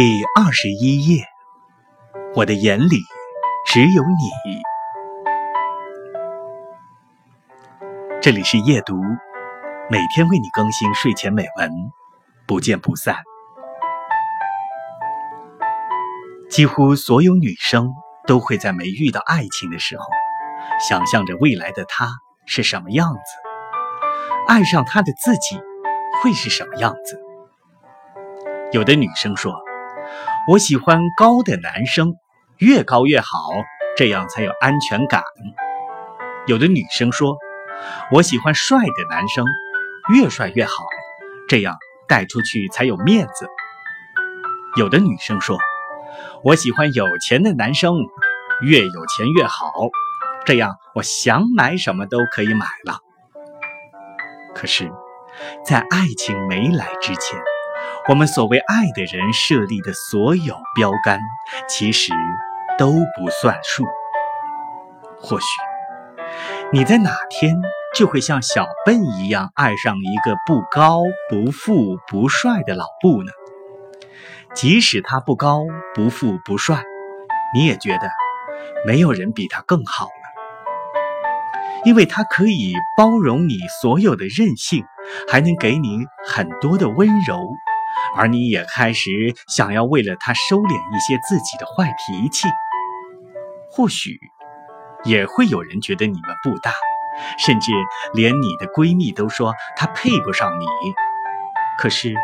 第二十一页，我的眼里只有你。这里是夜读，每天为你更新睡前美文，不见不散。几乎所有女生都会在没遇到爱情的时候，想象着未来的他是什么样子，爱上他的自己会是什么样子。有的女生说。我喜欢高的男生，越高越好，这样才有安全感。有的女生说，我喜欢帅的男生，越帅越好，这样带出去才有面子。有的女生说，我喜欢有钱的男生，越有钱越好，这样我想买什么都可以买了。可是，在爱情没来之前。我们所谓爱的人设立的所有标杆，其实都不算数。或许你在哪天就会像小笨一样爱上一个不高不富不帅的老布呢？即使他不高不富不帅，你也觉得没有人比他更好了，因为他可以包容你所有的任性，还能给你很多的温柔。而你也开始想要为了他收敛一些自己的坏脾气，或许也会有人觉得你们不搭，甚至连你的闺蜜都说他配不上你。可是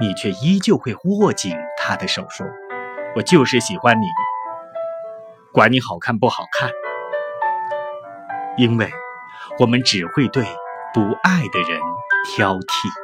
你却依旧会握紧他的手，说：“我就是喜欢你，管你好看不好看。”因为我们只会对不爱的人挑剔。